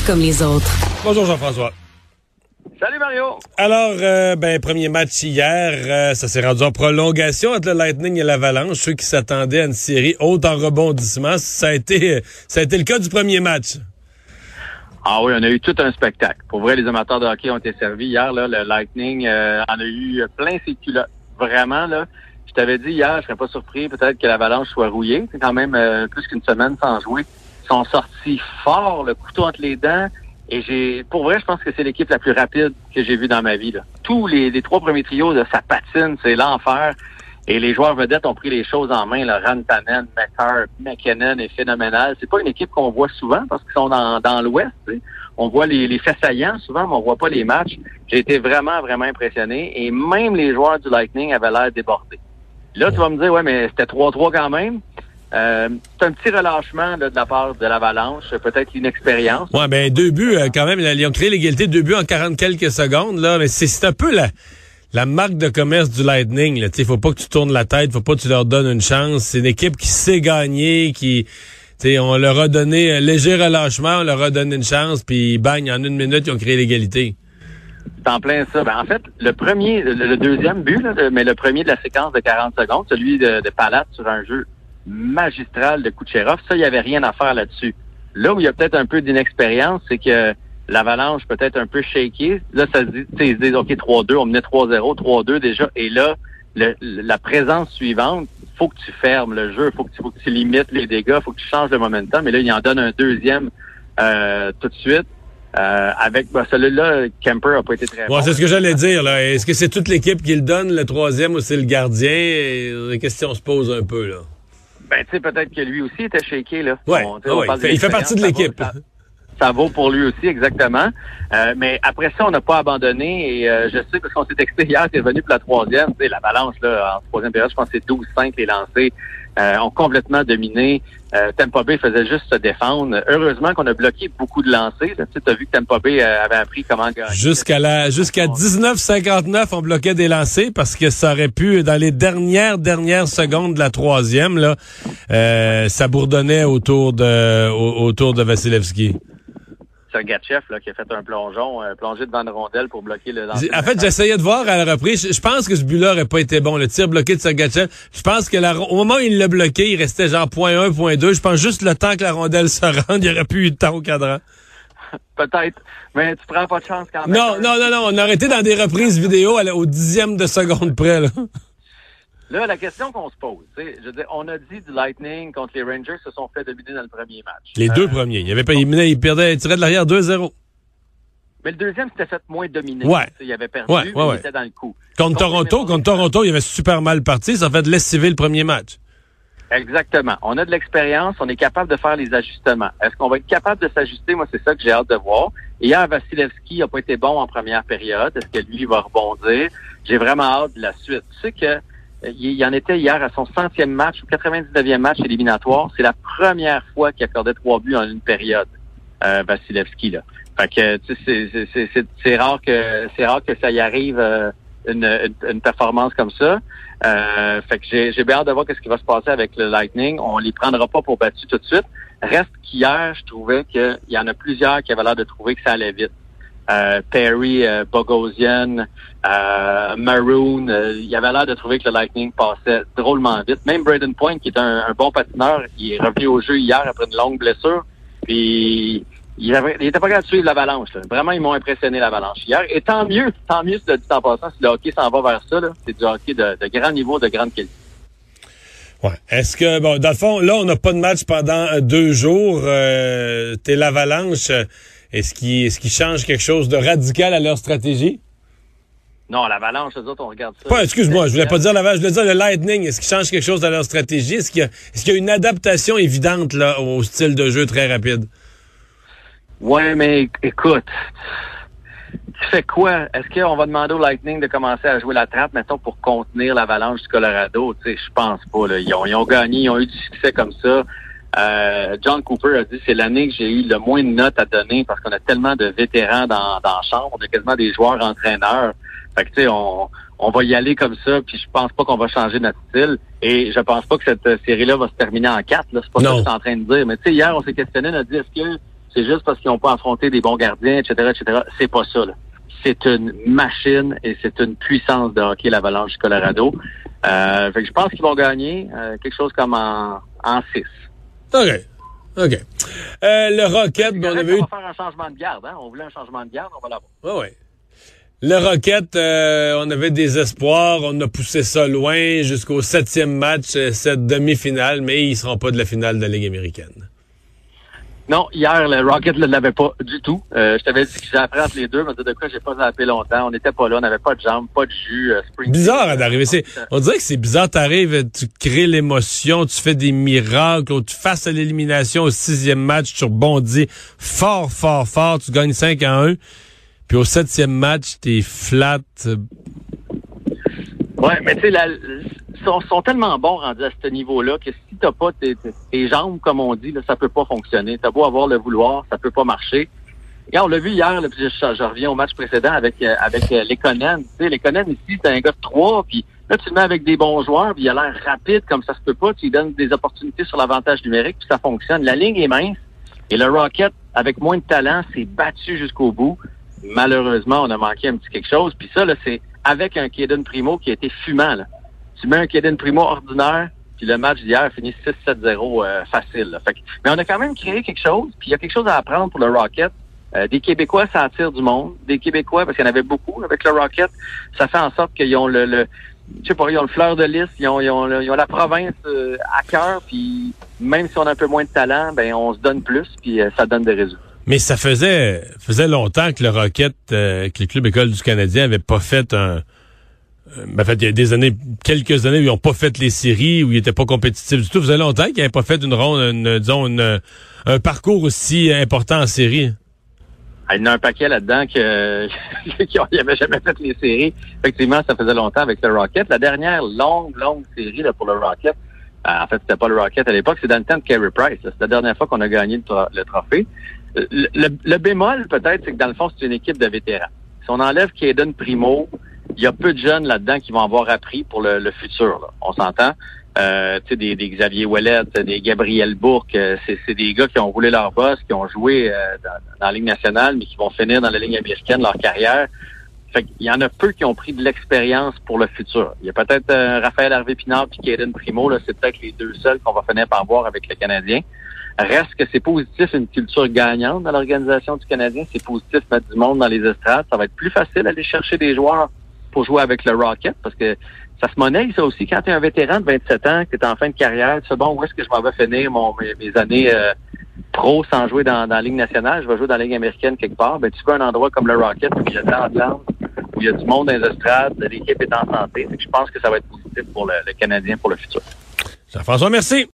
pas comme les autres. Bonjour Jean-François. Salut Mario. Alors, euh, ben premier match hier, euh, ça s'est rendu en prolongation entre le Lightning et l'Avalanche. Ceux qui s'attendaient à une série haute en rebondissement, ça a été, ça a été le cas du premier match. Ah oui, on a eu tout un spectacle. Pour vrai, les amateurs de hockey ont été servis hier. Là, le Lightning euh, en a eu plein ses culottes. Vraiment là. Je t'avais dit hier, je serais pas surpris peut-être que l'Avalanche soit rouillée. C'est quand même plus qu'une semaine sans jouer. Sont sortis fort, le couteau entre les dents. Et j'ai, pour vrai, je pense que c'est l'équipe la plus rapide que j'ai vue dans ma vie. Là. Tous les, les trois premiers trios, de ça patine, c'est l'enfer. Et les joueurs vedettes ont pris les choses en main. Là. Rantanen, McCarr, McKinnon est phénoménal. C'est pas une équipe qu'on voit souvent parce qu'ils sont dans, dans l'Ouest. On voit les, les faits saillants souvent, mais on voit pas les matchs. J'ai été vraiment, vraiment impressionné. Et même les joueurs du Lightning avaient l'air débordés. Là, tu vas me dire, ouais, mais c'était 3-3 quand même. Euh, c'est un petit relâchement de la part de l'Avalanche, peut-être inexpérience. Ouais, ben deux buts euh, quand même. Ils ont créé l'égalité, deux buts en 40 quelques secondes là, mais c'est un peu la la marque de commerce du Lightning. Il faut pas que tu tournes la tête, faut pas que tu leur donnes une chance. C'est une équipe qui sait gagner, qui on leur a donné un léger relâchement, on leur a donné une chance, puis bang, en une minute, ils ont créé l'égalité. C'est en plein ça. Ben, en fait, le premier, le, deuxième but, mais le premier de la séquence de 40 secondes, celui de, de Palat sur un jeu magistral de Kucherov. Ça, il n'y avait rien à faire là-dessus. Là où il y a peut-être un peu d'inexpérience, c'est que l'avalanche peut-être un peu shaky. Là, ça se dit, ils se disent, OK, 3-2, on menait 3-0, 3-2 déjà. Et là, la présence suivante, faut que tu fermes le jeu, faut que tu, faut que tu limites les dégâts, faut que tu changes le momentum. Mais là, il en donne un deuxième euh, tout de suite. Euh, avec bah, celui-là, Kemper a pas été très bon. C'est ce que j'allais dire. là. Est-ce que c'est toute l'équipe qui le donne, le troisième, ou c'est le gardien? La question se pose un peu. là. Ben, tu sais, peut-être que lui aussi était shaké, là. Ouais, il fait partie de l'équipe. Ça, vaut pour lui aussi, exactement. Euh, mais après ça, on n'a pas abandonné. Et euh, je sais, parce qu'on s'est texté hier, c'est venu pour la troisième. Tu sais, la balance, là, en troisième période, je pense que c'est 12-5 les lancés. Euh, ont complètement dominé. Euh, Tampa Bay faisait juste se défendre. Heureusement qu'on a bloqué beaucoup de lancers. Tu as vu que Tampa Bay euh, avait appris comment gagner. Jusqu'à la jusqu'à 19,59, on bloquait des lancers parce que ça aurait pu, dans les dernières dernières secondes de la troisième, là, euh, ça bourdonnait autour de autour de Vasilevski. Sergachev là, qui a fait un plongeon, un plongé devant une rondelle pour bloquer le lancer. En fait, j'essayais de voir à la reprise. Je pense que ce but-là n'aurait pas été bon. Le tir bloqué de Sergachev. Je pense que la, au moment où il l'a bloqué, il restait genre point 1, point 2. Je pense juste le temps que la rondelle se rende, il n'y aurait plus eu de temps au cadran. Peut-être, mais tu prends pas de chance quand même. Non, non, non, non. On aurait été dans des reprises vidéo au dixième de seconde près. Là. Là, la question qu'on se pose, je veux dire, on a dit du Lightning contre les Rangers se sont fait dominer dans le premier match. Les deux euh, premiers. Il, avait pas, il, il perdait, il tirait de l'arrière 2-0. Mais le deuxième s'était fait moins dominer. Ouais. Il avait perdu, ouais, ouais, il était dans le coup. Contre, Toronto, contre Toronto, il avait super mal parti. Ça fait de lessiver le premier match. Exactement. On a de l'expérience, on est capable de faire les ajustements. Est-ce qu'on va être capable de s'ajuster? Moi, c'est ça que j'ai hâte de voir. Hier, Vasilevski n'a pas été bon en première période. Est-ce que lui va rebondir? J'ai vraiment hâte de la suite. Tu sais que il en était hier à son centième match ou 99e match éliminatoire. C'est la première fois qu'il accordait trois buts en une période, euh, Vasilevski. Là. Fait que c'est rare que c'est rare que ça y arrive euh, une, une, performance comme ça. Euh, fait que j'ai bien hâte de voir ce qui va se passer avec le Lightning. On les prendra pas pour battu tout de suite. Reste qu'hier, je trouvais qu'il y en a plusieurs qui avaient l'air de trouver que ça allait vite. Euh, Perry, euh, Bogosian, euh, Maroon, euh, il avait l'air de trouver que le Lightning passait drôlement vite. Même Braden Point, qui est un, bon patineur, il est revenu au jeu hier après une longue blessure. Puis il, avait, il était pas capable de suivre l'avalanche. Vraiment, ils m'ont impressionné l'avalanche hier. Et tant mieux, tant mieux, le dit en passant, si le hockey s'en va vers ça, c'est du hockey de, de, grand niveau, de grande qualité. Ouais. Est-ce que, bon, dans le fond, là, on n'a pas de match pendant deux jours. Euh, T'es l'avalanche. Est-ce qu'ils est qu change quelque chose de radical à leur stratégie? Non, l'avalanche, eux autres, on regarde ça. Pas, excuse-moi, je voulais pas dire l'avalanche, je voulais dire le Lightning. Est-ce qu'ils changent quelque chose dans leur stratégie? Est-ce qu'il y, est y, a une adaptation évidente là, au style de jeu très rapide? Ouais, mais écoute, tu fais quoi? Est-ce qu'on va demander au Lightning de commencer à jouer la trappe, mettons, pour contenir l'avalanche du Colorado? Tu sais, je pense pas. Là. Ils, ont, ils ont gagné, ils ont eu du succès comme ça. Euh, John Cooper a dit c'est l'année que j'ai eu le moins de notes à donner parce qu'on a tellement de vétérans dans, dans la chambre, on a quasiment des joueurs entraîneurs. Fait que tu sais, on, on va y aller comme ça, puis je pense pas qu'on va changer notre style. Et je pense pas que cette série-là va se terminer en quatre. Là. C'est pas ça que je suis en train de dire. Mais tu sais, hier, on s'est questionné, on a dit est-ce que c'est juste parce qu'ils n'ont pas affronté des bons gardiens, etc., etc. C'est pas ça. C'est une machine et c'est une puissance de hockey, l'Avalanche du Colorado. Euh, fait que je pense qu'ils vont gagner euh, quelque chose comme en, en 6. OK. OK. Euh, le Rocket, on avait eu... On va faire un changement de garde. Hein? On voulait un changement de garde, on va l'avoir. Oui, oui. Le Rocket, euh, on avait des espoirs, on a poussé ça loin jusqu'au septième match, euh, cette demi-finale, mais ils seront pas de la finale de la Ligue américaine. Non, hier, le Rocket ne l'avait pas du tout. Euh, je t'avais dit que j'apprends entre les deux, mais de quoi j'ai pas zappé longtemps. On n'était pas là, on n'avait pas de jambes, pas de jus. bizarre d'arriver. on dirait que c'est bizarre. T'arrives, tu crées l'émotion, tu fais des miracles. Tu fasses à l'élimination au sixième match, tu rebondis fort, fort, fort. Tu gagnes 5 à 1. Puis au septième match, t'es flat. Ouais, mais tu sais, ils sont, sont, tellement bons rendus à ce niveau-là que si t'as pas tes, jambes, comme on dit, là, ça peut pas fonctionner. T'as beau avoir le vouloir, ça peut pas marcher. Et on l'a vu hier, là, je, je, reviens au match précédent avec euh, avec euh, Lekonen. Tu sais, ici, c'est un gars de trois, puis là, tu le mets avec des bons joueurs, puis il a l'air rapide comme ça se peut pas. Tu lui donnes des opportunités sur l'avantage numérique, puis ça fonctionne. La ligne est mince. Et le Rocket, avec moins de talent, s'est battu jusqu'au bout malheureusement, on a manqué un petit quelque chose. Puis ça, là, c'est avec un Kaden Primo qui a été fumant. Là. Tu mets un Kaden Primo ordinaire, puis le match d'hier finit 6-7-0 euh, facile. Fait mais on a quand même créé quelque chose, puis il y a quelque chose à apprendre pour le Rocket. Euh, des Québécois, ça attire du monde. Des Québécois, parce qu'il y en avait beaucoup avec le Rocket, ça fait en sorte qu'ils ont le, le sais pas, ils ont le fleur de lys, ils ont, ils ont, ils ont la province euh, à cœur, puis même si on a un peu moins de talent, ben on se donne plus, puis ça donne des résultats. Mais ça faisait faisait longtemps que le Rocket, euh, que le club école du Canadien avait pas fait un. Euh, ben, en fait, il y a des années, quelques années où ils n'ont pas fait les séries, où ils n'étaient pas compétitifs du tout. Ça faisait longtemps qu'ils n'avaient pas fait une ronde, une, disons, une, un parcours aussi important en série. Ah, il y en a un paquet là-dedans que qui n'avaient jamais fait les séries. Effectivement, ça faisait longtemps avec le Rocket. La dernière longue, longue série là, pour le Rocket, euh, en fait, c'était pas le Rocket à l'époque, c'est dans le temps de Carey Price. C'est la dernière fois qu'on a gagné le trophée. Le, bémol, peut-être, c'est que dans le fond, c'est une équipe de vétérans. Si on enlève Kaden Primo, il y a peu de jeunes là-dedans qui vont avoir appris pour le, futur. On s'entend? Euh, tu sais, des, Xavier Ouellet, des Gabriel Bourque, euh, c'est des gars qui ont roulé leur boss, qui ont joué euh, dans, la Ligue nationale, mais qui vont finir dans la Ligue américaine leur carrière. Fait il y en a peu qui ont pris de l'expérience pour le futur. Il y a peut-être Raphaël Harvey-Pinard et Kaden Primo, là, c'est peut-être les deux seuls qu'on va finir par voir avec le Canadien. Reste que c'est positif, une culture gagnante dans l'organisation du Canadien. C'est positif mettre du monde dans les estrades. Ça va être plus facile d'aller chercher des joueurs pour jouer avec le Rocket parce que ça se monnaie, ça aussi. Quand tu es un vétéran de 27 ans, que tu es en fin de carrière, tu sais, bon, où est-ce que je m'en vais finir mon, mes, années euh, sans jouer dans, la Ligue nationale? Je vais jouer dans la Ligue américaine quelque part. Ben, tu peux un endroit comme le Rocket où il y a de où il y a du monde dans les estrades, l'équipe est en santé. je pense que ça va être positif pour le, le Canadien pour le futur. Jean-François, merci.